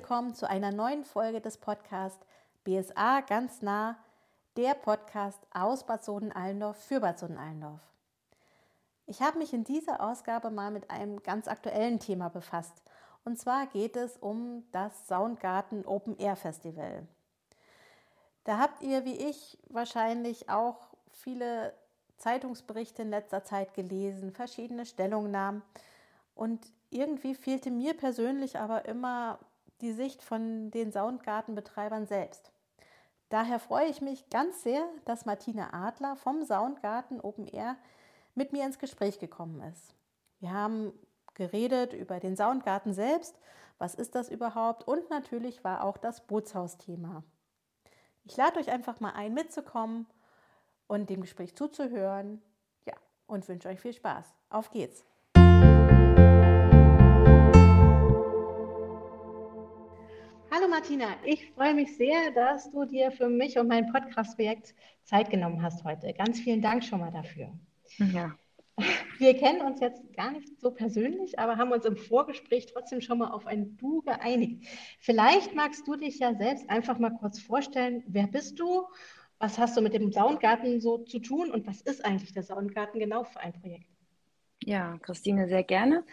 willkommen zu einer neuen Folge des Podcasts BSA ganz nah, der Podcast aus Bad Soden-Allendorf für Bad Soden-Allendorf. Ich habe mich in dieser Ausgabe mal mit einem ganz aktuellen Thema befasst. Und zwar geht es um das Soundgarten Open Air Festival. Da habt ihr wie ich wahrscheinlich auch viele Zeitungsberichte in letzter Zeit gelesen, verschiedene Stellungnahmen. Und irgendwie fehlte mir persönlich aber immer die Sicht von den Soundgartenbetreibern selbst. Daher freue ich mich ganz sehr, dass Martina Adler vom Soundgarten Open Air mit mir ins Gespräch gekommen ist. Wir haben geredet über den Soundgarten selbst, was ist das überhaupt und natürlich war auch das Bootshaus-Thema. Ich lade euch einfach mal ein, mitzukommen und dem Gespräch zuzuhören. Ja, und wünsche euch viel Spaß. Auf geht's! Martina, ich freue mich sehr, dass du dir für mich und mein Podcast-Projekt Zeit genommen hast heute. Ganz vielen Dank schon mal dafür. Ja. Wir kennen uns jetzt gar nicht so persönlich, aber haben uns im Vorgespräch trotzdem schon mal auf ein Du geeinigt. Vielleicht magst du dich ja selbst einfach mal kurz vorstellen. Wer bist du? Was hast du mit dem Soundgarten so zu tun und was ist eigentlich der Soundgarten genau für ein Projekt? Ja, Christine, sehr gerne.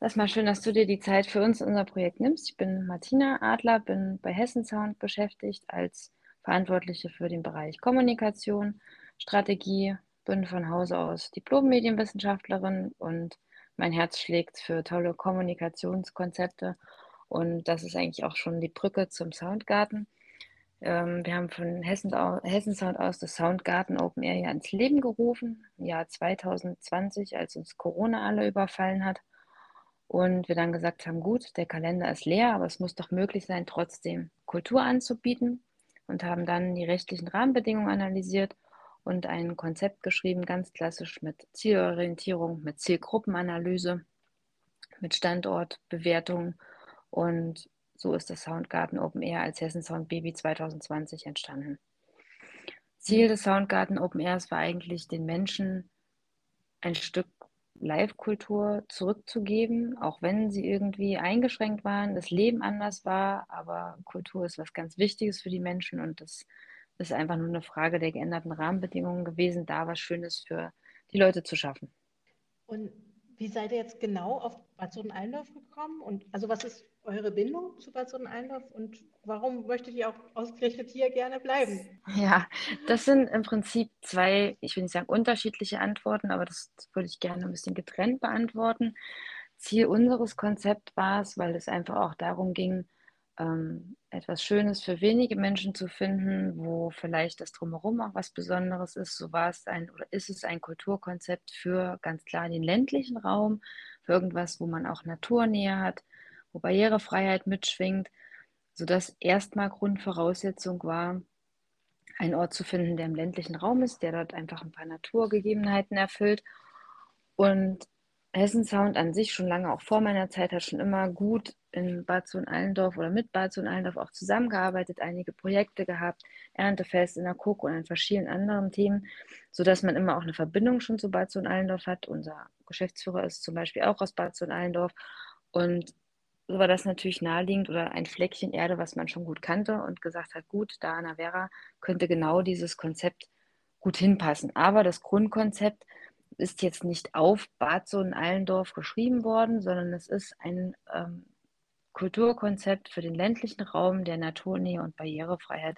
Das ist mal schön, dass du dir die Zeit für uns unser Projekt nimmst. Ich bin Martina Adler, bin bei Hessen Sound beschäftigt als Verantwortliche für den Bereich Kommunikation, Strategie, bin von Hause aus Diplom-Medienwissenschaftlerin und mein Herz schlägt für tolle Kommunikationskonzepte und das ist eigentlich auch schon die Brücke zum Soundgarten. Ähm, wir haben von Hessen, Hessen Sound aus das Soundgarten Open Air ja ins Leben gerufen, im Jahr 2020, als uns Corona alle überfallen hat. Und wir dann gesagt haben, gut, der Kalender ist leer, aber es muss doch möglich sein, trotzdem Kultur anzubieten und haben dann die rechtlichen Rahmenbedingungen analysiert und ein Konzept geschrieben, ganz klassisch mit Zielorientierung, mit Zielgruppenanalyse, mit Standortbewertung und so ist das Soundgarten Open Air als Hessen Sound Baby 2020 entstanden. Ziel des Soundgarten Open Airs war eigentlich, den Menschen ein Stück Live-Kultur zurückzugeben, auch wenn sie irgendwie eingeschränkt waren, das Leben anders war, aber Kultur ist was ganz Wichtiges für die Menschen und das ist einfach nur eine Frage der geänderten Rahmenbedingungen gewesen, da was Schönes für die Leute zu schaffen. Und wie seid ihr jetzt genau auf Bad Soden-Allendorf gekommen? Und also was ist eure Bindung zu Bad Soden-Allendorf und warum möchtet ihr auch ausgerechnet hier gerne bleiben? Ja, das sind im Prinzip zwei, ich will nicht sagen unterschiedliche Antworten, aber das würde ich gerne ein bisschen getrennt beantworten. Ziel unseres Konzepts war es, weil es einfach auch darum ging, ähm, etwas Schönes für wenige Menschen zu finden, wo vielleicht das Drumherum auch was Besonderes ist. So war es ein oder ist es ein Kulturkonzept für ganz klar den ländlichen Raum, für irgendwas, wo man auch Naturnähe hat, wo Barrierefreiheit mitschwingt, sodass erstmal Grundvoraussetzung war, einen Ort zu finden, der im ländlichen Raum ist, der dort einfach ein paar Naturgegebenheiten erfüllt. Und Hessen Sound an sich schon lange, auch vor meiner Zeit, hat schon immer gut in Bad Sohn-Allendorf oder mit Bad Sohn-Allendorf auch zusammengearbeitet, einige Projekte gehabt, Erntefest in der Cook und an verschiedenen anderen Themen, sodass man immer auch eine Verbindung schon zu Bad Sohn-Allendorf hat. Unser Geschäftsführer ist zum Beispiel auch aus Bad Sohn-Allendorf und so war das natürlich naheliegend oder ein Fleckchen Erde, was man schon gut kannte und gesagt hat, gut, da Anna Vera könnte genau dieses Konzept gut hinpassen. Aber das Grundkonzept ist jetzt nicht auf Bad Sohn-Allendorf geschrieben worden, sondern es ist ein ähm, Kulturkonzept für den ländlichen Raum, der Naturnähe und Barrierefreiheit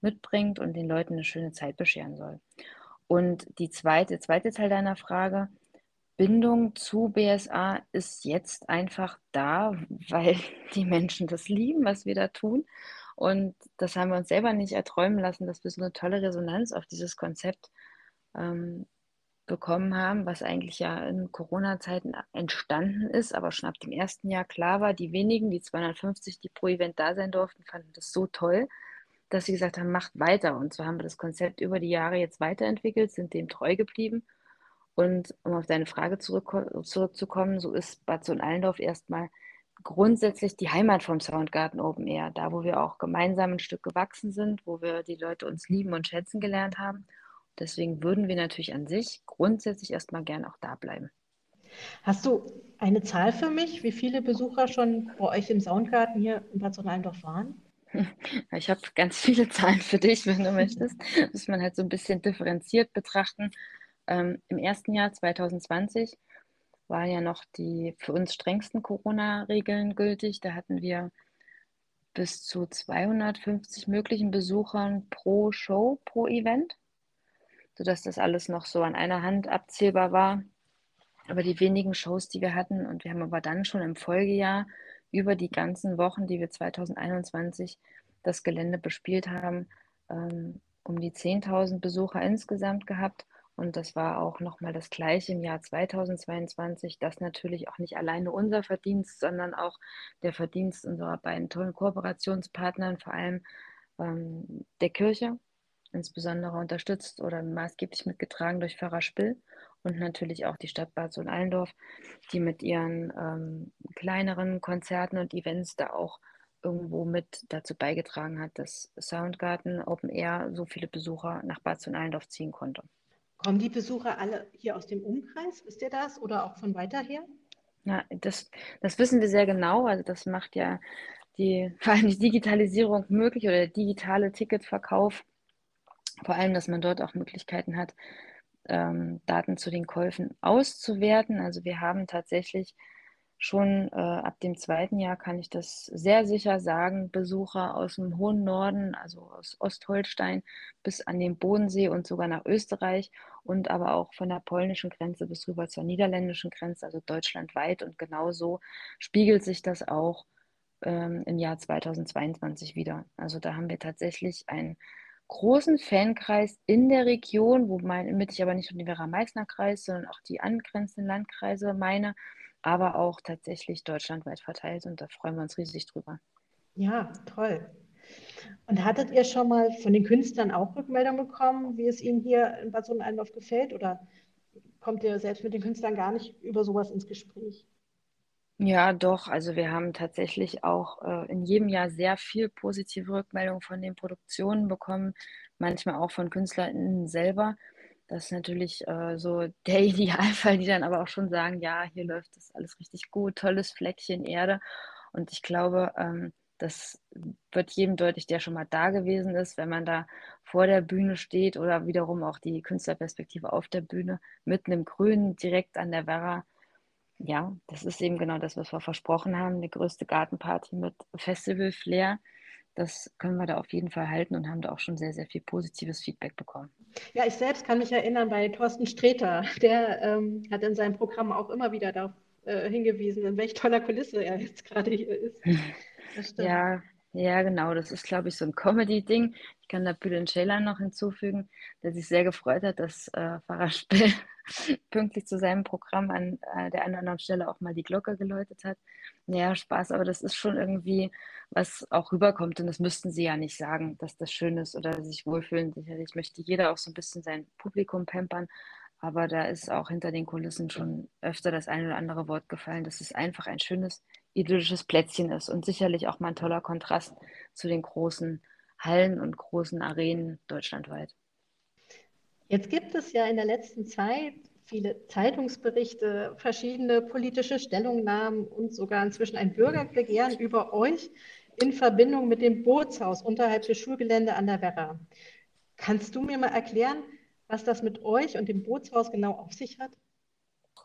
mitbringt und den Leuten eine schöne Zeit bescheren soll. Und die zweite, zweite Teil deiner Frage, Bindung zu BSA ist jetzt einfach da, weil die Menschen das lieben, was wir da tun. Und das haben wir uns selber nicht erträumen lassen, dass wir so eine tolle Resonanz auf dieses Konzept ähm, bekommen haben, was eigentlich ja in Corona-Zeiten entstanden ist, aber schon ab dem ersten Jahr klar war, die wenigen, die 250, die pro Event da sein durften, fanden das so toll, dass sie gesagt haben, macht weiter. Und so haben wir das Konzept über die Jahre jetzt weiterentwickelt, sind dem treu geblieben. Und um auf deine Frage zurück, zurückzukommen, so ist Bad Sohn-Allendorf erstmal grundsätzlich die Heimat vom Soundgarten Open Air, da wo wir auch gemeinsam ein Stück gewachsen sind, wo wir die Leute uns lieben und schätzen gelernt haben Deswegen würden wir natürlich an sich grundsätzlich erstmal gern auch da bleiben. Hast du eine Zahl für mich, wie viele Besucher schon bei euch im Soundgarten hier in Bad Sonnenalmdorf waren? Ich habe ganz viele Zahlen für dich, wenn du möchtest. Muss man halt so ein bisschen differenziert betrachten. Ähm, Im ersten Jahr 2020 waren ja noch die für uns strengsten Corona-Regeln gültig. Da hatten wir bis zu 250 möglichen Besuchern pro Show, pro Event, sodass das alles noch so an einer Hand abzählbar war. Aber die wenigen Shows, die wir hatten, und wir haben aber dann schon im Folgejahr über die ganzen Wochen, die wir 2021 das Gelände bespielt haben, ähm, um die 10.000 Besucher insgesamt gehabt. Und das war auch nochmal das gleiche im Jahr 2022. Das natürlich auch nicht alleine unser Verdienst, sondern auch der Verdienst unserer beiden tollen Kooperationspartnern, vor allem ähm, der Kirche, insbesondere unterstützt oder maßgeblich mitgetragen durch Pfarrer Spill und natürlich auch die Stadt Bad Sohn-Allendorf, die mit ihren ähm, kleineren Konzerten und Events da auch irgendwo mit dazu beigetragen hat, dass Soundgarten Open Air so viele Besucher nach Bad Sohn-Allendorf ziehen konnte. Kommen die Besucher alle hier aus dem Umkreis? Wisst ihr das? Oder auch von weiter her? Ja, das, das wissen wir sehr genau. Also das macht ja die, vor allem die Digitalisierung möglich oder der digitale Ticketverkauf. Vor allem, dass man dort auch Möglichkeiten hat, ähm, Daten zu den Käufen auszuwerten. Also wir haben tatsächlich schon äh, ab dem zweiten Jahr kann ich das sehr sicher sagen, Besucher aus dem hohen Norden, also aus Ostholstein bis an den Bodensee und sogar nach Österreich und aber auch von der polnischen Grenze bis rüber zur niederländischen Grenze, also deutschlandweit. Und genauso spiegelt sich das auch ähm, im Jahr 2022 wieder. Also da haben wir tatsächlich einen großen Fankreis in der Region, womit ich aber nicht nur den Werra-Meißner-Kreis, sondern auch die angrenzenden Landkreise meine aber auch tatsächlich deutschlandweit verteilt und da freuen wir uns riesig drüber. Ja, toll. Und hattet ihr schon mal von den Künstlern auch Rückmeldungen bekommen, wie es ihnen hier in Bad Sonnenalendorf gefällt? Oder kommt ihr selbst mit den Künstlern gar nicht über sowas ins Gespräch? Ja, doch. Also wir haben tatsächlich auch äh, in jedem Jahr sehr viel positive Rückmeldungen von den Produktionen bekommen, manchmal auch von KünstlerInnen selber. Das ist natürlich äh, so der Idealfall, die dann aber auch schon sagen, ja, hier läuft das alles richtig gut, tolles Fleckchen Erde. Und ich glaube, ähm, das wird jedem deutlich, der schon mal da gewesen ist, wenn man da vor der Bühne steht oder wiederum auch die Künstlerperspektive auf der Bühne mitten im Grünen, direkt an der Werra. Ja, das ist eben genau das, was wir versprochen haben, die größte Gartenparty mit Festival-Flair das können wir da auf jeden Fall halten und haben da auch schon sehr, sehr viel positives Feedback bekommen. Ja, ich selbst kann mich erinnern bei Thorsten Streter, der ähm, hat in seinem Programm auch immer wieder darauf äh, hingewiesen, in welch toller Kulisse er jetzt gerade hier ist. ja, ja, genau. Das ist, glaube ich, so ein Comedy-Ding. Ich kann da Bülent Ceylan noch hinzufügen, der sich sehr gefreut hat, dass äh, Spill pünktlich zu seinem Programm an äh, der einen oder anderen Stelle auch mal die Glocke geläutet hat. Naja, Spaß, aber das ist schon irgendwie, was auch rüberkommt. Und das müssten sie ja nicht sagen, dass das schön ist oder sich wohlfühlen. Sicherlich möchte jeder auch so ein bisschen sein Publikum pampern. Aber da ist auch hinter den Kulissen schon öfter das eine oder andere Wort gefallen, dass es einfach ein schönes, idyllisches Plätzchen ist und sicherlich auch mal ein toller Kontrast zu den großen Hallen und großen Arenen deutschlandweit. Jetzt gibt es ja in der letzten Zeit viele Zeitungsberichte, verschiedene politische Stellungnahmen und sogar inzwischen ein Bürgerbegehren über euch in Verbindung mit dem Bootshaus unterhalb des Schulgelände an der Werra. Kannst du mir mal erklären, was das mit euch und dem Bootshaus genau auf sich hat?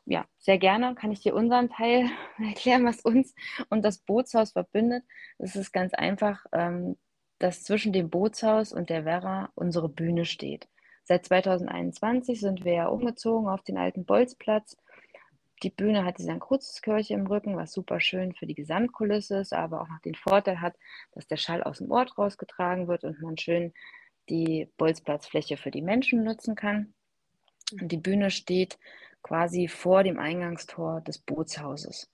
Ja, sehr gerne kann ich dir unseren Teil erklären, was uns und das Bootshaus verbindet. Es ist ganz einfach, ähm, dass zwischen dem Bootshaus und der Werra unsere Bühne steht. Seit 2021 sind wir ja umgezogen auf den alten Bolzplatz. Die Bühne hat die St. Kruziskirche im Rücken, was super schön für die Gesamtkulisse ist, aber auch noch den Vorteil hat, dass der Schall aus dem Ort rausgetragen wird und man schön die Bolzplatzfläche für die Menschen nutzen kann. Und die Bühne steht quasi vor dem Eingangstor des Bootshauses.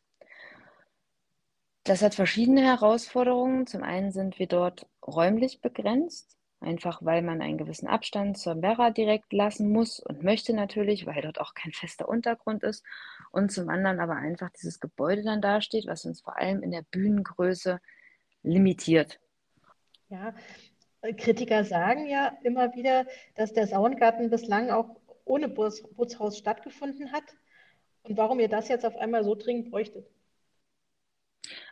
Das hat verschiedene Herausforderungen. Zum einen sind wir dort räumlich begrenzt einfach weil man einen gewissen Abstand zur Werra direkt lassen muss und möchte natürlich, weil dort auch kein fester Untergrund ist. Und zum anderen aber einfach dieses Gebäude dann dasteht, was uns vor allem in der Bühnengröße limitiert. Ja, Kritiker sagen ja immer wieder, dass der Soundgarten bislang auch ohne Bootshaus stattgefunden hat. und warum ihr das jetzt auf einmal so dringend bräuchtet.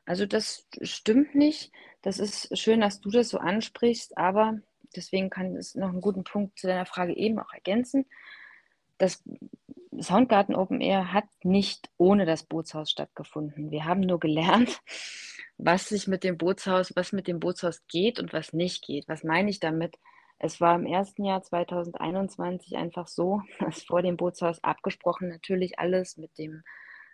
Also das stimmt nicht. Das ist schön, dass du das so ansprichst, aber deswegen kann es noch einen guten Punkt zu deiner Frage eben auch ergänzen. Das Soundgarten Open Air hat nicht ohne das Bootshaus stattgefunden. Wir haben nur gelernt, was sich mit dem Bootshaus, was mit dem Bootshaus geht und was nicht geht. Was meine ich damit? Es war im ersten Jahr 2021 einfach so, dass vor dem Bootshaus abgesprochen natürlich alles mit dem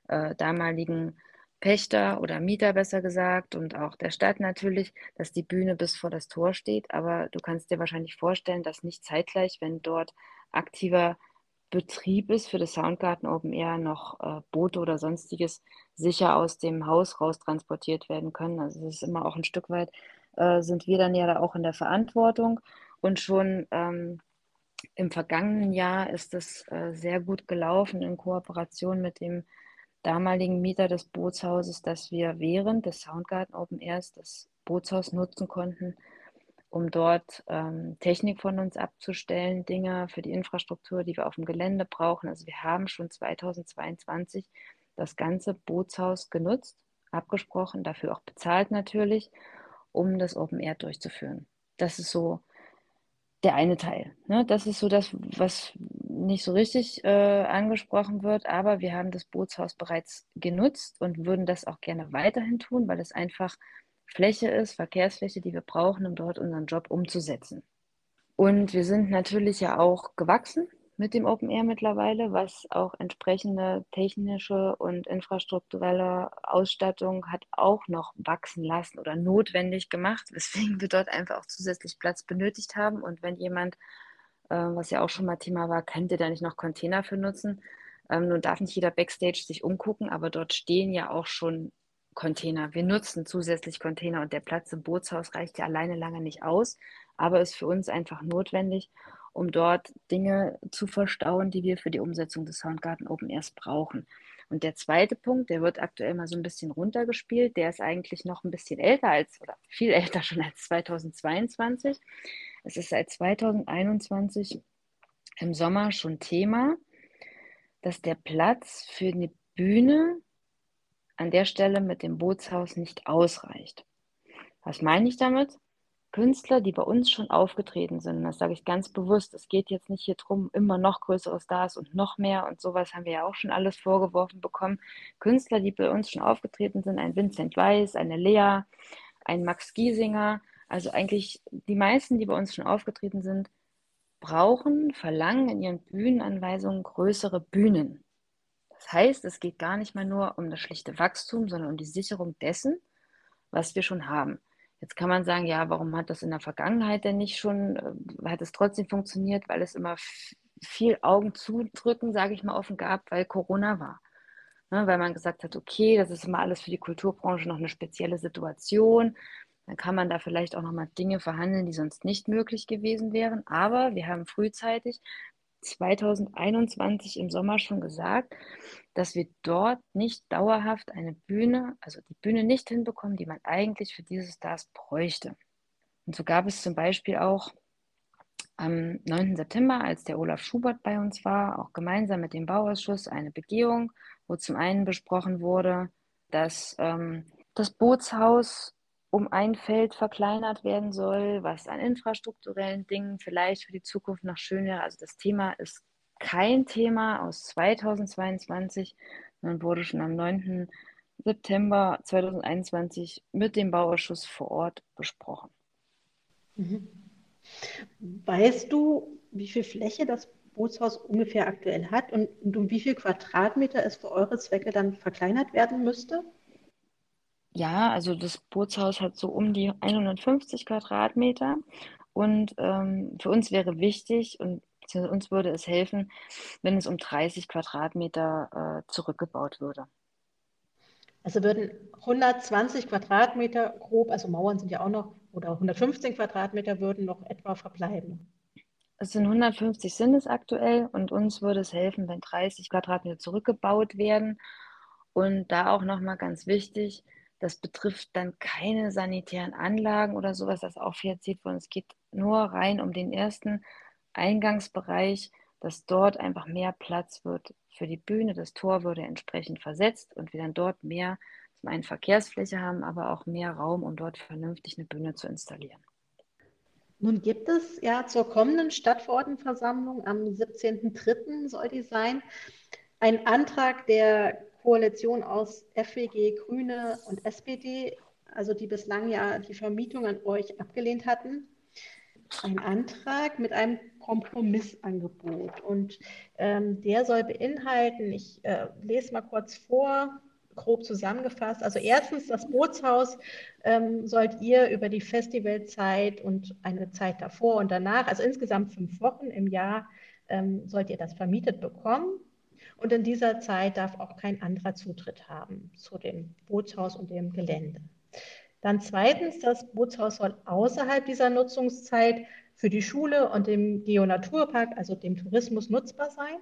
äh, damaligen Pächter oder Mieter besser gesagt und auch der Stadt natürlich, dass die Bühne bis vor das Tor steht. Aber du kannst dir wahrscheinlich vorstellen, dass nicht zeitgleich, wenn dort aktiver Betrieb ist für das Soundgarten Open Air, noch äh, Boote oder sonstiges sicher aus dem Haus raus transportiert werden können. Also es ist immer auch ein Stück weit, äh, sind wir dann ja da auch in der Verantwortung. Und schon ähm, im vergangenen Jahr ist es äh, sehr gut gelaufen in Kooperation mit dem damaligen Mieter des Bootshauses, dass wir während des Soundgarten Open Airs das Bootshaus nutzen konnten, um dort ähm, Technik von uns abzustellen, Dinge für die Infrastruktur, die wir auf dem Gelände brauchen. Also wir haben schon 2022 das ganze Bootshaus genutzt, abgesprochen, dafür auch bezahlt natürlich, um das Open Air durchzuführen. Das ist so der eine Teil. Ne? Das ist so das, was nicht so richtig äh, angesprochen wird, aber wir haben das Bootshaus bereits genutzt und würden das auch gerne weiterhin tun, weil es einfach Fläche ist, Verkehrsfläche, die wir brauchen, um dort unseren Job umzusetzen. Und wir sind natürlich ja auch gewachsen mit dem Open Air mittlerweile, was auch entsprechende technische und infrastrukturelle Ausstattung hat auch noch wachsen lassen oder notwendig gemacht, weswegen wir dort einfach auch zusätzlich Platz benötigt haben. Und wenn jemand, äh, was ja auch schon mal Thema war, könnte da nicht noch Container für nutzen. Ähm, nun darf nicht jeder Backstage sich umgucken, aber dort stehen ja auch schon Container. Wir nutzen zusätzlich Container und der Platz im Bootshaus reicht ja alleine lange nicht aus, aber ist für uns einfach notwendig um dort Dinge zu verstauen, die wir für die Umsetzung des Soundgarten Open Airs brauchen. Und der zweite Punkt, der wird aktuell mal so ein bisschen runtergespielt, der ist eigentlich noch ein bisschen älter als, oder viel älter schon als 2022. Es ist seit 2021 im Sommer schon Thema, dass der Platz für eine Bühne an der Stelle mit dem Bootshaus nicht ausreicht. Was meine ich damit? Künstler, die bei uns schon aufgetreten sind, das sage ich ganz bewusst, es geht jetzt nicht hier drum, immer noch größere Stars und noch mehr und sowas haben wir ja auch schon alles vorgeworfen bekommen. Künstler, die bei uns schon aufgetreten sind, ein Vincent Weiss, eine Lea, ein Max Giesinger, also eigentlich die meisten, die bei uns schon aufgetreten sind, brauchen, verlangen in ihren Bühnenanweisungen größere Bühnen. Das heißt, es geht gar nicht mal nur um das schlichte Wachstum, sondern um die Sicherung dessen, was wir schon haben. Jetzt kann man sagen, ja, warum hat das in der Vergangenheit denn nicht schon, äh, hat es trotzdem funktioniert, weil es immer viel Augen zudrücken, sage ich mal, offen gab, weil Corona war. Ne, weil man gesagt hat, okay, das ist immer alles für die Kulturbranche noch eine spezielle Situation. Dann kann man da vielleicht auch nochmal Dinge verhandeln, die sonst nicht möglich gewesen wären. Aber wir haben frühzeitig 2021 im Sommer schon gesagt, dass wir dort nicht dauerhaft eine Bühne, also die Bühne nicht hinbekommen, die man eigentlich für diese Stars bräuchte. Und so gab es zum Beispiel auch am 9. September, als der Olaf Schubert bei uns war, auch gemeinsam mit dem Bauausschuss eine Begehung, wo zum einen besprochen wurde, dass ähm, das Bootshaus um ein Feld verkleinert werden soll, was an infrastrukturellen Dingen vielleicht für die Zukunft noch schön wäre. Also das Thema ist kein Thema aus 2022, sondern wurde schon am 9. September 2021 mit dem Bauausschuss vor Ort besprochen. Mhm. Weißt du, wie viel Fläche das Bootshaus ungefähr aktuell hat und um wie viel Quadratmeter es für eure Zwecke dann verkleinert werden müsste? Ja, also das Bootshaus hat so um die 150 Quadratmeter und ähm, für uns wäre wichtig und uns würde es helfen, wenn es um 30 Quadratmeter äh, zurückgebaut würde. Also würden 120 Quadratmeter grob, also Mauern sind ja auch noch, oder 115 Quadratmeter würden noch etwa verbleiben. Es sind 150 sind es aktuell und uns würde es helfen, wenn 30 Quadratmeter zurückgebaut werden. Und da auch nochmal ganz wichtig, das betrifft dann keine sanitären Anlagen oder sowas, das auch finanziert worden. Es geht nur rein um den ersten Eingangsbereich dass dort einfach mehr Platz wird für die Bühne. Das Tor würde entsprechend versetzt und wir dann dort mehr zum einen Verkehrsfläche haben, aber auch mehr Raum, um dort vernünftig eine Bühne zu installieren. Nun gibt es ja zur kommenden Stadtverordnetenversammlung am 17.03. soll die sein, einen Antrag der Koalition aus FWG, Grüne und SPD, also die bislang ja die Vermietung an euch abgelehnt hatten, ein Antrag mit einem Kompromissangebot. Und ähm, der soll beinhalten, ich äh, lese mal kurz vor, grob zusammengefasst. Also erstens, das Bootshaus ähm, sollt ihr über die Festivalzeit und eine Zeit davor und danach, also insgesamt fünf Wochen im Jahr, ähm, sollt ihr das vermietet bekommen. Und in dieser Zeit darf auch kein anderer Zutritt haben zu dem Bootshaus und dem Gelände. Dann zweitens, das Bootshaus soll außerhalb dieser Nutzungszeit für die Schule und dem Geonaturpark, also dem Tourismus, nutzbar sein.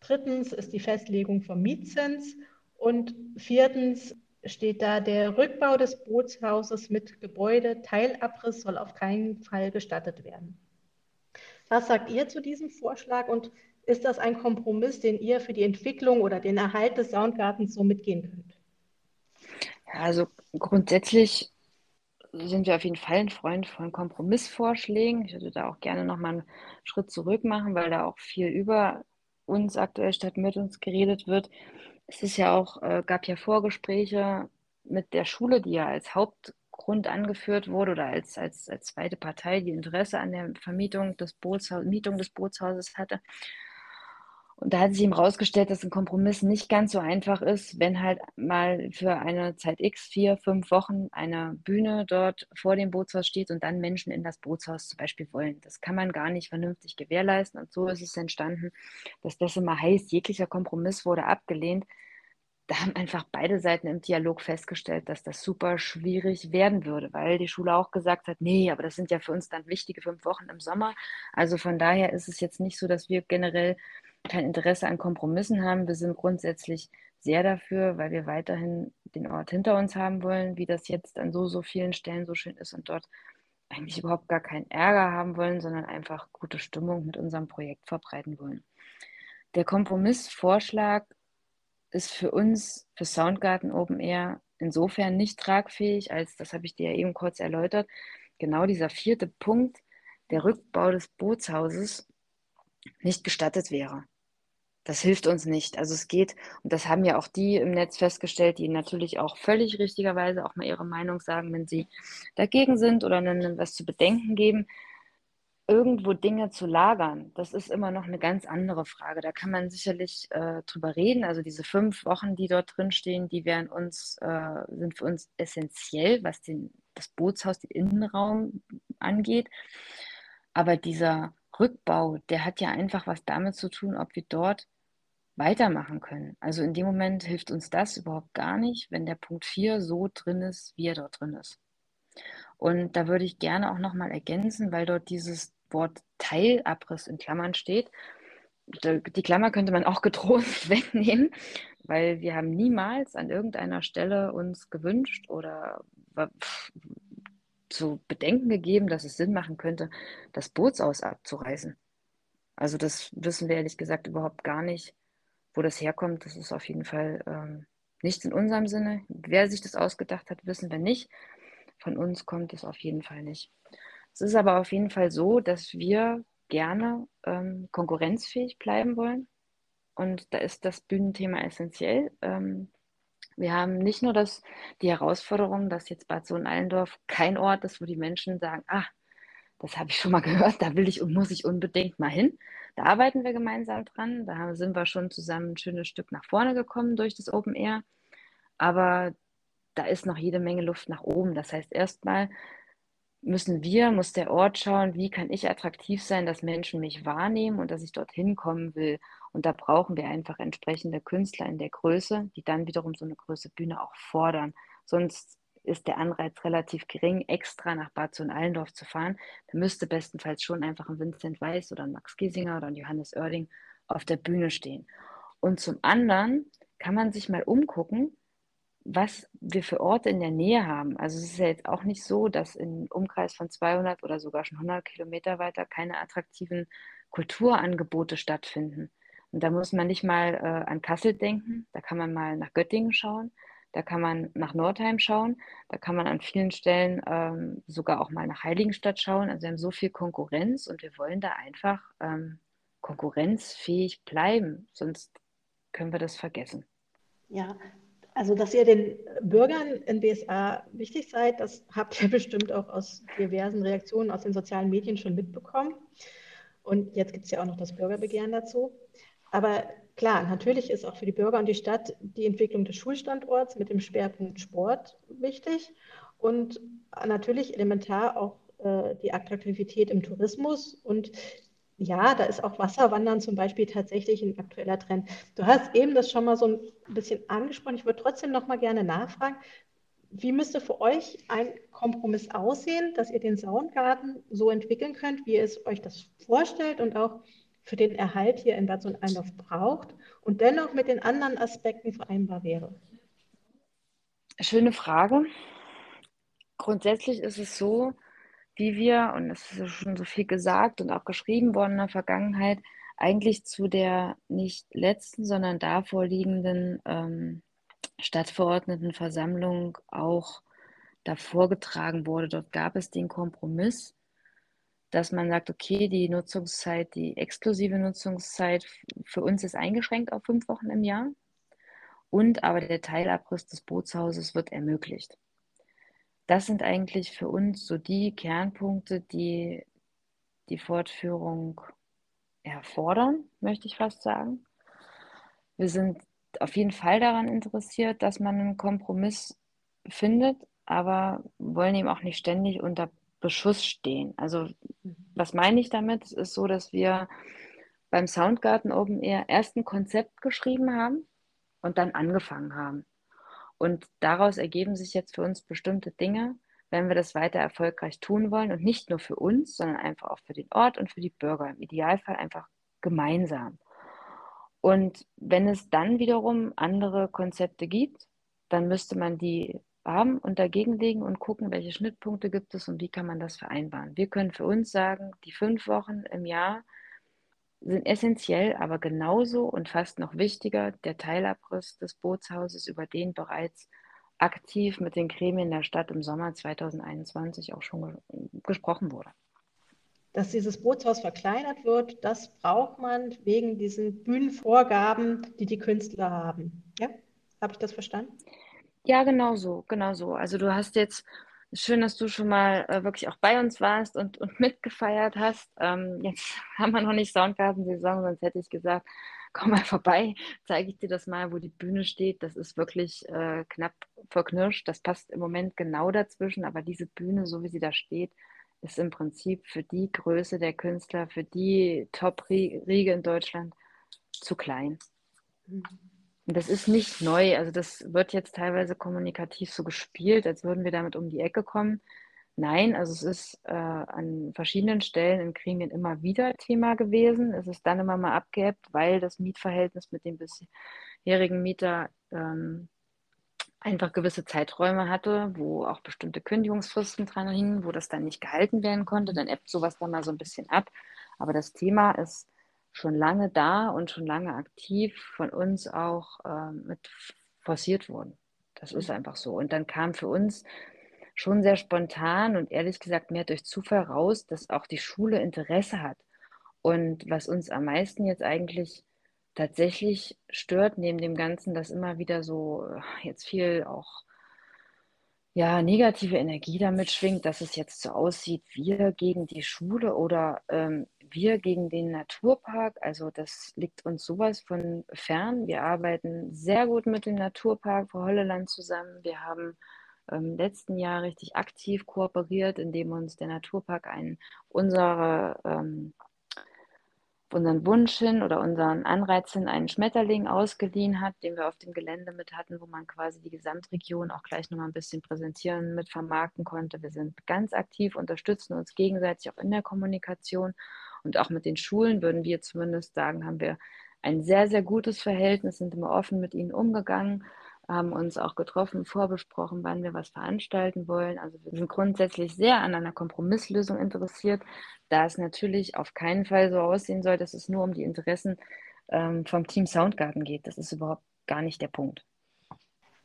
Drittens ist die Festlegung vom Mietzins. Und viertens steht da, der Rückbau des Bootshauses mit Gebäude, Teilabriss soll auf keinen Fall gestattet werden. Was sagt ihr zu diesem Vorschlag und ist das ein Kompromiss, den ihr für die Entwicklung oder den Erhalt des Soundgartens so mitgehen könnt? Also grundsätzlich sind wir auf jeden Fall ein Freund von Kompromissvorschlägen. Ich würde da auch gerne nochmal einen Schritt zurück machen, weil da auch viel über uns aktuell statt mit uns geredet wird. Es ist ja auch, äh, gab ja Vorgespräche mit der Schule, die ja als Hauptgrund angeführt wurde oder als, als, als zweite Partei, die Interesse an der Vermietung des Bootshaus, Mietung des Bootshauses hatte. Und da hat sich eben herausgestellt, dass ein Kompromiss nicht ganz so einfach ist, wenn halt mal für eine Zeit X, vier, fünf Wochen, eine Bühne dort vor dem Bootshaus steht und dann Menschen in das Bootshaus zum Beispiel wollen. Das kann man gar nicht vernünftig gewährleisten. Und so ist es entstanden, dass das immer heißt, jeglicher Kompromiss wurde abgelehnt. Da haben einfach beide Seiten im Dialog festgestellt, dass das super schwierig werden würde, weil die Schule auch gesagt hat, nee, aber das sind ja für uns dann wichtige fünf Wochen im Sommer. Also von daher ist es jetzt nicht so, dass wir generell kein Interesse an Kompromissen haben. Wir sind grundsätzlich sehr dafür, weil wir weiterhin den Ort hinter uns haben wollen, wie das jetzt an so, so vielen Stellen so schön ist und dort eigentlich überhaupt gar keinen Ärger haben wollen, sondern einfach gute Stimmung mit unserem Projekt verbreiten wollen. Der Kompromissvorschlag ist für uns, für Soundgarten Open Air, insofern nicht tragfähig, als, das habe ich dir ja eben kurz erläutert, genau dieser vierte Punkt, der Rückbau des Bootshauses, nicht gestattet wäre das hilft uns nicht. Also es geht, und das haben ja auch die im Netz festgestellt, die natürlich auch völlig richtigerweise auch mal ihre Meinung sagen, wenn sie dagegen sind oder dann was zu bedenken geben. Irgendwo Dinge zu lagern, das ist immer noch eine ganz andere Frage. Da kann man sicherlich äh, drüber reden. Also diese fünf Wochen, die dort drin stehen, die wären uns, äh, sind für uns essentiell, was den, das Bootshaus, den Innenraum angeht. Aber dieser Rückbau, der hat ja einfach was damit zu tun, ob wir dort weitermachen können. Also in dem Moment hilft uns das überhaupt gar nicht, wenn der Punkt 4 so drin ist, wie er dort drin ist. Und da würde ich gerne auch nochmal ergänzen, weil dort dieses Wort Teilabriss in Klammern steht. Die Klammer könnte man auch getrost wegnehmen, weil wir haben niemals an irgendeiner Stelle uns gewünscht oder zu bedenken gegeben, dass es Sinn machen könnte, das Bootsaus abzureißen. Also das wissen wir ehrlich gesagt überhaupt gar nicht, wo das herkommt, das ist auf jeden Fall ähm, nichts in unserem Sinne. Wer sich das ausgedacht hat, wissen wir nicht. Von uns kommt es auf jeden Fall nicht. Es ist aber auf jeden Fall so, dass wir gerne ähm, konkurrenzfähig bleiben wollen. Und da ist das Bühnenthema essentiell. Ähm, wir haben nicht nur das, die Herausforderung, dass jetzt Bad Sohn-Allendorf kein Ort ist, wo die Menschen sagen, ah, das habe ich schon mal gehört, da will ich und muss ich unbedingt mal hin. Da arbeiten wir gemeinsam dran. Da sind wir schon zusammen ein schönes Stück nach vorne gekommen durch das Open Air. Aber da ist noch jede Menge Luft nach oben. Das heißt, erstmal müssen wir, muss der Ort schauen, wie kann ich attraktiv sein, dass Menschen mich wahrnehmen und dass ich dorthin kommen will. Und da brauchen wir einfach entsprechende Künstler in der Größe, die dann wiederum so eine große Bühne auch fordern. Sonst ist der Anreiz relativ gering, extra nach Bad Sohn-Allendorf zu fahren. Da müsste bestenfalls schon einfach ein Vincent Weiss oder ein Max Giesinger oder ein Johannes Oerding auf der Bühne stehen. Und zum anderen kann man sich mal umgucken, was wir für Orte in der Nähe haben. Also es ist ja jetzt auch nicht so, dass im Umkreis von 200 oder sogar schon 100 Kilometer weiter keine attraktiven Kulturangebote stattfinden. Und da muss man nicht mal äh, an Kassel denken, da kann man mal nach Göttingen schauen, da kann man nach Nordheim schauen, da kann man an vielen Stellen ähm, sogar auch mal nach Heiligenstadt schauen. Also wir haben so viel Konkurrenz und wir wollen da einfach ähm, konkurrenzfähig bleiben, sonst können wir das vergessen. Ja, also dass ihr den Bürgern in BSA wichtig seid, das habt ihr bestimmt auch aus diversen Reaktionen aus den sozialen Medien schon mitbekommen. Und jetzt gibt es ja auch noch das Bürgerbegehren dazu. Aber klar, natürlich ist auch für die Bürger und die Stadt die Entwicklung des Schulstandorts mit dem Schwerpunkt Sport wichtig und natürlich elementar auch äh, die Attraktivität im Tourismus und ja, da ist auch Wasserwandern zum Beispiel tatsächlich ein aktueller Trend. Du hast eben das schon mal so ein bisschen angesprochen. Ich würde trotzdem noch mal gerne nachfragen, wie müsste für euch ein Kompromiss aussehen, dass ihr den Soundgarten so entwickeln könnt, wie ihr es euch das vorstellt und auch für den Erhalt hier in Bad Sohn-Allendorf braucht und dennoch mit den anderen Aspekten vereinbar wäre? Schöne Frage. Grundsätzlich ist es so, wie wir, und es ist schon so viel gesagt und auch geschrieben worden in der Vergangenheit, eigentlich zu der nicht letzten, sondern davor liegenden ähm, Stadtverordnetenversammlung auch davor getragen wurde. Dort gab es den Kompromiss, dass man sagt, okay, die Nutzungszeit, die exklusive Nutzungszeit für uns ist eingeschränkt auf fünf Wochen im Jahr und aber der Teilabriss des Bootshauses wird ermöglicht das sind eigentlich für uns so die Kernpunkte, die die Fortführung erfordern, möchte ich fast sagen. Wir sind auf jeden Fall daran interessiert, dass man einen Kompromiss findet, aber wollen eben auch nicht ständig unter Beschuss stehen. Also was meine ich damit? Es ist so, dass wir beim Soundgarten Open Air erst ein Konzept geschrieben haben und dann angefangen haben. Und daraus ergeben sich jetzt für uns bestimmte Dinge, wenn wir das weiter erfolgreich tun wollen und nicht nur für uns, sondern einfach auch für den Ort und für die Bürger. Im Idealfall einfach gemeinsam. Und wenn es dann wiederum andere Konzepte gibt, dann müsste man die haben und dagegen legen und gucken, welche Schnittpunkte gibt es und wie kann man das vereinbaren. Wir können für uns sagen, die fünf Wochen im Jahr sind essentiell, aber genauso und fast noch wichtiger der Teilabriss des Bootshauses, über den bereits aktiv mit den Gremien der Stadt im Sommer 2021 auch schon gesprochen wurde. Dass dieses Bootshaus verkleinert wird, das braucht man wegen diesen Bühnenvorgaben, die die Künstler haben. Ja, habe ich das verstanden? Ja, genau so, genau so. Also du hast jetzt Schön, dass du schon mal äh, wirklich auch bei uns warst und, und mitgefeiert hast. Ähm, jetzt haben wir noch nicht Soundgarten-Saison, sonst hätte ich gesagt, komm mal vorbei, zeige ich dir das mal, wo die Bühne steht. Das ist wirklich äh, knapp verknirscht. Das passt im Moment genau dazwischen, aber diese Bühne, so wie sie da steht, ist im Prinzip für die Größe der Künstler, für die Top-Riege in Deutschland zu klein. Mhm. Das ist nicht neu. Also das wird jetzt teilweise kommunikativ so gespielt, als würden wir damit um die Ecke kommen. Nein, also es ist äh, an verschiedenen Stellen in Gremien immer wieder Thema gewesen. Es ist dann immer mal abgeebbt, weil das Mietverhältnis mit dem bisherigen Mieter ähm, einfach gewisse Zeiträume hatte, wo auch bestimmte Kündigungsfristen dran hingen, wo das dann nicht gehalten werden konnte. Dann ebbt sowas dann mal so ein bisschen ab. Aber das Thema ist schon lange da und schon lange aktiv von uns auch äh, mit forciert wurden. Das ist mhm. einfach so. Und dann kam für uns schon sehr spontan und ehrlich gesagt mehr durch Zufall raus, dass auch die Schule Interesse hat. Und was uns am meisten jetzt eigentlich tatsächlich stört, neben dem Ganzen, dass immer wieder so äh, jetzt viel auch ja, negative Energie damit schwingt, dass es jetzt so aussieht, wir gegen die Schule oder ähm, wir gegen den Naturpark. Also das liegt uns sowas von fern. Wir arbeiten sehr gut mit dem Naturpark für Holleland zusammen. Wir haben im letzten Jahr richtig aktiv kooperiert, indem uns der Naturpark einen unsere ähm, unseren Wunsch hin oder unseren Anreiz hin einen Schmetterling ausgeliehen hat, den wir auf dem Gelände mit hatten, wo man quasi die Gesamtregion auch gleich nochmal ein bisschen präsentieren, mit vermarkten konnte. Wir sind ganz aktiv, unterstützen uns gegenseitig auch in der Kommunikation und auch mit den Schulen würden wir zumindest sagen, haben wir ein sehr, sehr gutes Verhältnis, sind immer offen mit ihnen umgegangen. haben uns auch getroffen, vorbesprochen, wann wir was veranstalten wollen. Also wir sind grundsätzlich sehr an einer Kompromisslösung interessiert, da es natürlich auf keinen Fall so aussehen soll, dass es nur um die Interessen ähm, vom Team Soundgarden geht. Das ist überhaupt gar nicht der Punkt.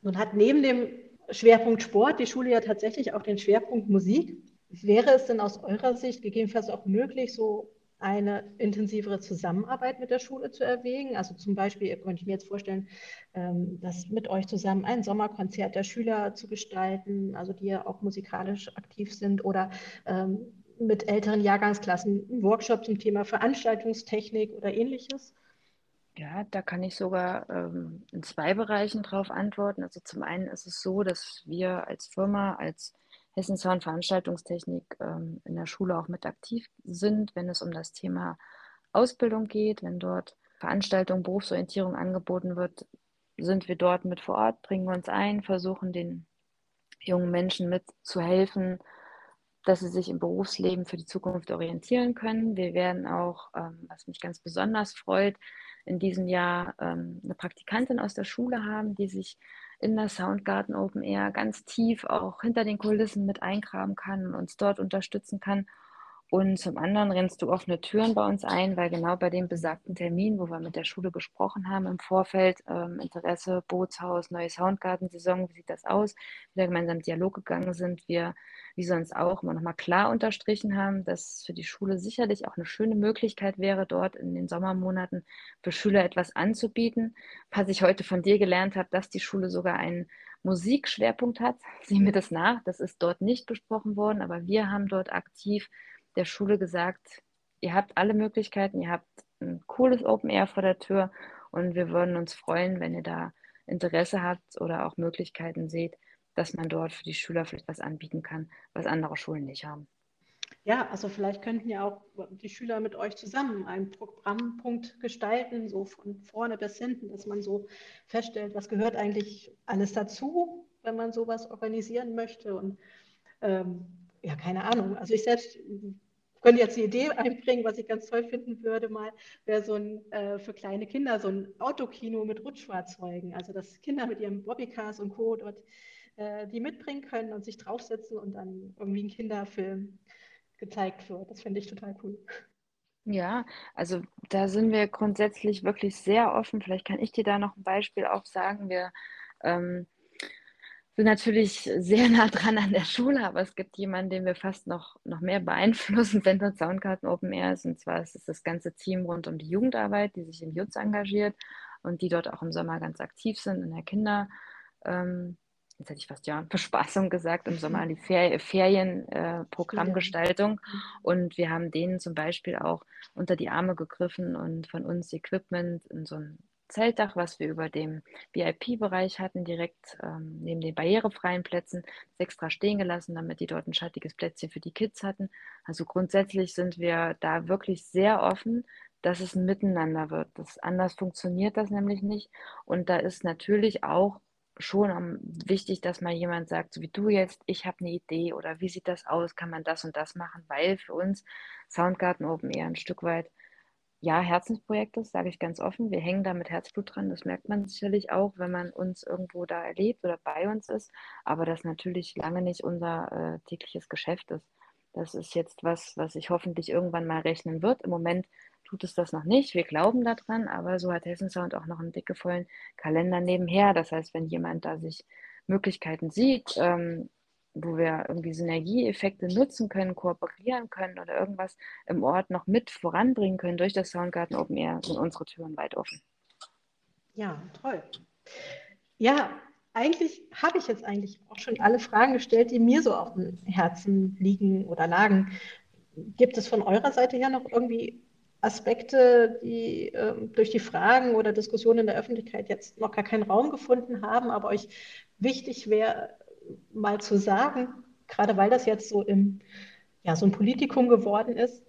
Nun hat neben dem Schwerpunkt Sport die Schule ja tatsächlich auch den Schwerpunkt Musik. Wäre es denn aus eurer Sicht gegebenenfalls auch möglich, so eine intensivere Zusammenarbeit mit der Schule zu erwägen. Also zum Beispiel könnte ich mir jetzt vorstellen, ähm, das mit euch zusammen ein Sommerkonzert der Schüler zu gestalten, also die ja auch musikalisch aktiv sind oder ähm, mit älteren Jahrgangsklassen einen Workshop zum Thema Veranstaltungstechnik oder ähnliches. Ja, da kann ich sogar ähm, in zwei Bereichen drauf antworten. Also zum einen ist es so, dass wir als Firma, als Hessen Sound Veranstaltungstechnik ähm, in der Schule auch mit aktiv sind, wenn es um das Thema Ausbildung geht, wenn dort Veranstaltung, Berufsorientierung angeboten wird, sind wir dort mit vor Ort, bringen uns ein, versuchen den jungen Menschen mit zu helfen, dass sie sich im Berufsleben für die Zukunft orientieren können. Wir werden auch, ähm, was mich ganz besonders freut, in diesem Jahr ähm, eine Praktikantin aus der Schule haben, die sich in der Soundgarden Open Air ganz tief auch hinter den Kulissen mit eingraben kann und uns dort unterstützen kann. Und zum anderen rennst du offene Türen bei uns ein, weil genau bei dem besagten Termin, wo wir mit der Schule gesprochen haben im Vorfeld, ähm, Interesse, Bootshaus, neue Soundgarten-Saison, wie sieht das aus, wieder gemeinsam Dialog gegangen sind, wir, wie sonst auch, immer nochmal klar unterstrichen haben, dass für die Schule sicherlich auch eine schöne Möglichkeit wäre, dort in den Sommermonaten für Schüler etwas anzubieten. Was ich heute von dir gelernt habe, dass die Schule sogar einen Musikschwerpunkt hat. Sieh mir das nach, das ist dort nicht besprochen worden, aber wir haben dort aktiv der Schule gesagt, ihr habt alle Möglichkeiten, ihr habt ein cooles Open Air vor der Tür und wir würden uns freuen, wenn ihr da Interesse habt oder auch Möglichkeiten seht, dass man dort für die Schüler vielleicht was anbieten kann, was andere Schulen nicht haben. Ja, also vielleicht könnten ja auch die Schüler mit euch zusammen einen Programmpunkt gestalten, so von vorne bis hinten, dass man so feststellt, was gehört eigentlich alles dazu, wenn man sowas organisieren möchte. Und ähm, ja, keine Ahnung. Also ich selbst könnte jetzt die Idee einbringen, was ich ganz toll finden würde, mal wäre so ein äh, für kleine Kinder so ein Autokino mit Rutschfahrzeugen. Also dass Kinder mit ihrem Bobbycars und Co. dort äh, die mitbringen können und sich draufsetzen und dann irgendwie ein Kinderfilm gezeigt wird. Das finde ich total cool. Ja, also da sind wir grundsätzlich wirklich sehr offen. Vielleicht kann ich dir da noch ein Beispiel auch sagen. Wir ähm, sind natürlich sehr nah dran an der Schule, aber es gibt jemanden, den wir fast noch, noch mehr beeinflussen, wenn das Soundgarten Open Air ist. Und zwar ist es das ganze Team rund um die Jugendarbeit, die sich im Jutz engagiert und die dort auch im Sommer ganz aktiv sind in der Kinder. Ähm, jetzt hätte ich fast ja Bespaßung gesagt, im Sommer die Fer Ferienprogrammgestaltung. Äh, und wir haben denen zum Beispiel auch unter die Arme gegriffen und von uns Equipment in so ein Zeltdach, was wir über dem VIP-Bereich hatten, direkt ähm, neben den barrierefreien Plätzen, extra stehen gelassen, damit die dort ein schattiges Plätzchen für die Kids hatten. Also grundsätzlich sind wir da wirklich sehr offen, dass es ein Miteinander wird. Das, anders funktioniert das nämlich nicht. Und da ist natürlich auch schon wichtig, dass mal jemand sagt, so wie du jetzt, ich habe eine Idee oder wie sieht das aus, kann man das und das machen, weil für uns Soundgarten Open eher ein Stück weit ja, Herzensprojekt ist, sage ich ganz offen. Wir hängen da mit Herzblut dran. Das merkt man sicherlich auch, wenn man uns irgendwo da erlebt oder bei uns ist. Aber das natürlich lange nicht unser äh, tägliches Geschäft ist. Das ist jetzt was, was sich hoffentlich irgendwann mal rechnen wird. Im Moment tut es das noch nicht. Wir glauben daran, aber so hat Hessen Sound auch noch einen dickevollen Kalender nebenher. Das heißt, wenn jemand da sich Möglichkeiten sieht, ähm, wo wir irgendwie Synergieeffekte nutzen können, kooperieren können oder irgendwas im Ort noch mit voranbringen können durch das Soundgarten Open Air, sind unsere Türen weit offen. Ja, toll. Ja, eigentlich habe ich jetzt eigentlich auch schon alle Fragen gestellt, die mir so auf dem Herzen liegen oder lagen. Gibt es von eurer Seite her noch irgendwie Aspekte, die äh, durch die Fragen oder Diskussionen in der Öffentlichkeit jetzt noch gar keinen Raum gefunden haben, aber euch wichtig wäre, mal zu sagen, gerade weil das jetzt so im, ja, so ein Politikum geworden ist?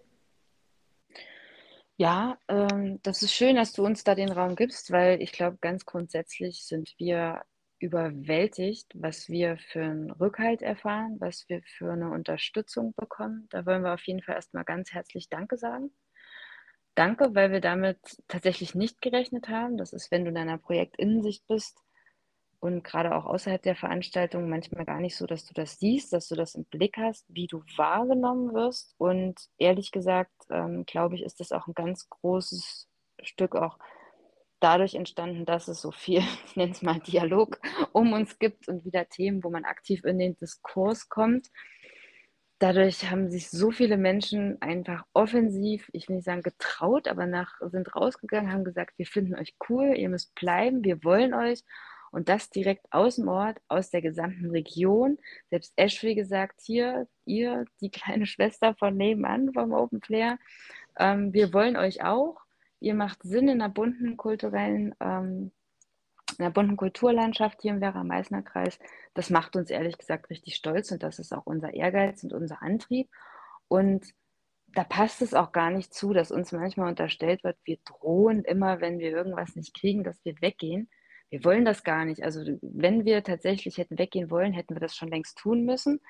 Ja, ähm, das ist schön, dass du uns da den Raum gibst, weil ich glaube, ganz grundsätzlich sind wir überwältigt, was wir für einen Rückhalt erfahren, was wir für eine Unterstützung bekommen. Da wollen wir auf jeden Fall erstmal ganz herzlich Danke sagen. Danke, weil wir damit tatsächlich nicht gerechnet haben. Das ist, wenn du in deiner Projektinnensicht bist, und gerade auch außerhalb der Veranstaltung manchmal gar nicht so, dass du das siehst, dass du das im Blick hast, wie du wahrgenommen wirst. Und ehrlich gesagt, ähm, glaube ich, ist das auch ein ganz großes Stück auch dadurch entstanden, dass es so viel, ich nenne es mal Dialog, um uns gibt und wieder Themen, wo man aktiv in den Diskurs kommt. Dadurch haben sich so viele Menschen einfach offensiv, ich will nicht sagen getraut, aber nach, sind rausgegangen, haben gesagt, wir finden euch cool, ihr müsst bleiben, wir wollen euch und das direkt aus dem Ort, aus der gesamten Region. Selbst Eschwege gesagt, hier, ihr, die kleine Schwester von nebenan vom Open Flair, ähm, wir wollen euch auch. Ihr macht Sinn in einer bunten kulturellen, ähm, in einer bunten Kulturlandschaft hier im Werra-Meißner-Kreis. Das macht uns ehrlich gesagt richtig stolz und das ist auch unser Ehrgeiz und unser Antrieb. Und da passt es auch gar nicht zu, dass uns manchmal unterstellt wird, wir drohen immer, wenn wir irgendwas nicht kriegen, dass wir weggehen wir wollen das gar nicht. Also wenn wir tatsächlich hätten weggehen wollen, hätten wir das schon längst tun müssen,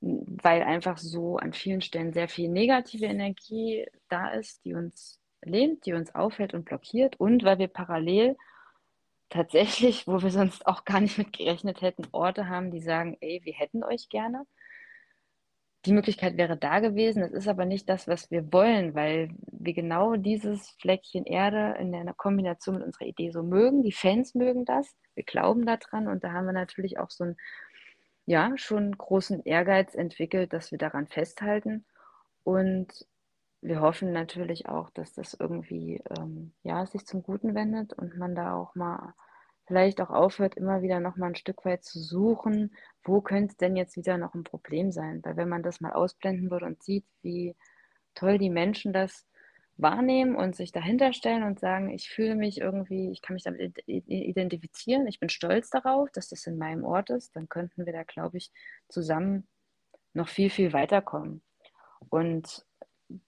weil einfach so an vielen Stellen sehr viel negative Energie da ist, die uns lehnt, die uns aufhält und blockiert und weil wir parallel tatsächlich, wo wir sonst auch gar nicht mit gerechnet hätten, Orte haben, die sagen, ey, wir hätten euch gerne die Möglichkeit wäre da gewesen. Es ist aber nicht das, was wir wollen, weil wir genau dieses Fleckchen Erde in einer Kombination mit unserer Idee so mögen. Die Fans mögen das. Wir glauben daran und da haben wir natürlich auch so einen, ja, schon großen Ehrgeiz entwickelt, dass wir daran festhalten. Und wir hoffen natürlich auch, dass das irgendwie, ähm, ja, sich zum Guten wendet und man da auch mal vielleicht auch aufhört, immer wieder noch mal ein Stück weit zu suchen, wo könnte denn jetzt wieder noch ein Problem sein? Weil wenn man das mal ausblenden würde und sieht, wie toll die Menschen das wahrnehmen und sich dahinter stellen und sagen, ich fühle mich irgendwie, ich kann mich damit identifizieren, ich bin stolz darauf, dass das in meinem Ort ist, dann könnten wir da, glaube ich, zusammen noch viel, viel weiterkommen. Und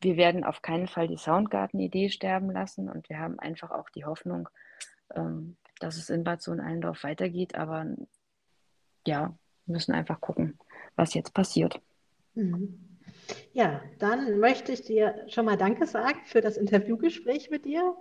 wir werden auf keinen Fall die Soundgarten-Idee sterben lassen und wir haben einfach auch die Hoffnung, ähm, dass es in Bad Sohn-Allendorf weitergeht. Aber ja, wir müssen einfach gucken, was jetzt passiert. Mhm. Ja, dann möchte ich dir schon mal Danke sagen für das Interviewgespräch mit dir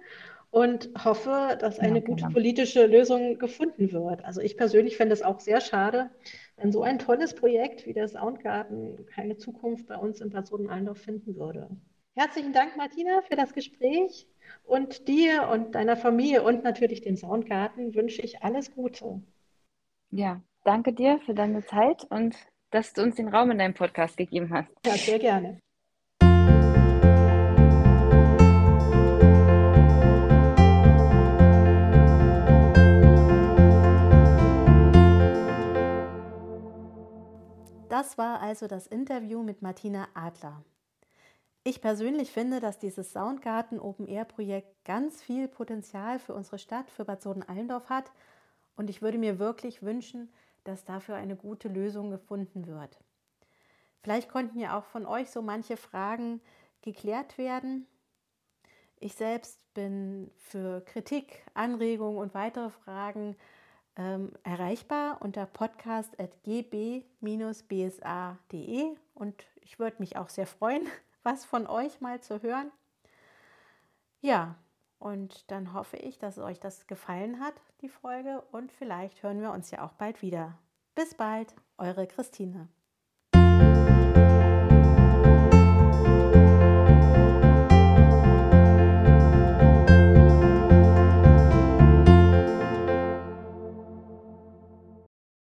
und hoffe, dass eine ja, gute politische Lösung gefunden wird. Also ich persönlich fände es auch sehr schade, wenn so ein tolles Projekt wie der Soundgarten keine Zukunft bei uns in Bad Sohn-Allendorf finden würde. Herzlichen Dank, Martina, für das Gespräch. Und dir und deiner Familie und natürlich dem Soundgarten wünsche ich alles Gute. Ja, danke dir für deine Zeit und dass du uns den Raum in deinem Podcast gegeben hast. Ja, sehr gerne. Das war also das Interview mit Martina Adler. Ich persönlich finde, dass dieses Soundgarten Open Air Projekt ganz viel Potenzial für unsere Stadt, für Bad Soden-Allendorf hat und ich würde mir wirklich wünschen, dass dafür eine gute Lösung gefunden wird. Vielleicht konnten ja auch von euch so manche Fragen geklärt werden. Ich selbst bin für Kritik, Anregungen und weitere Fragen ähm, erreichbar unter podcast.gb-bsa.de und ich würde mich auch sehr freuen, was von euch mal zu hören. Ja, und dann hoffe ich, dass euch das gefallen hat, die Folge. Und vielleicht hören wir uns ja auch bald wieder. Bis bald, eure Christine.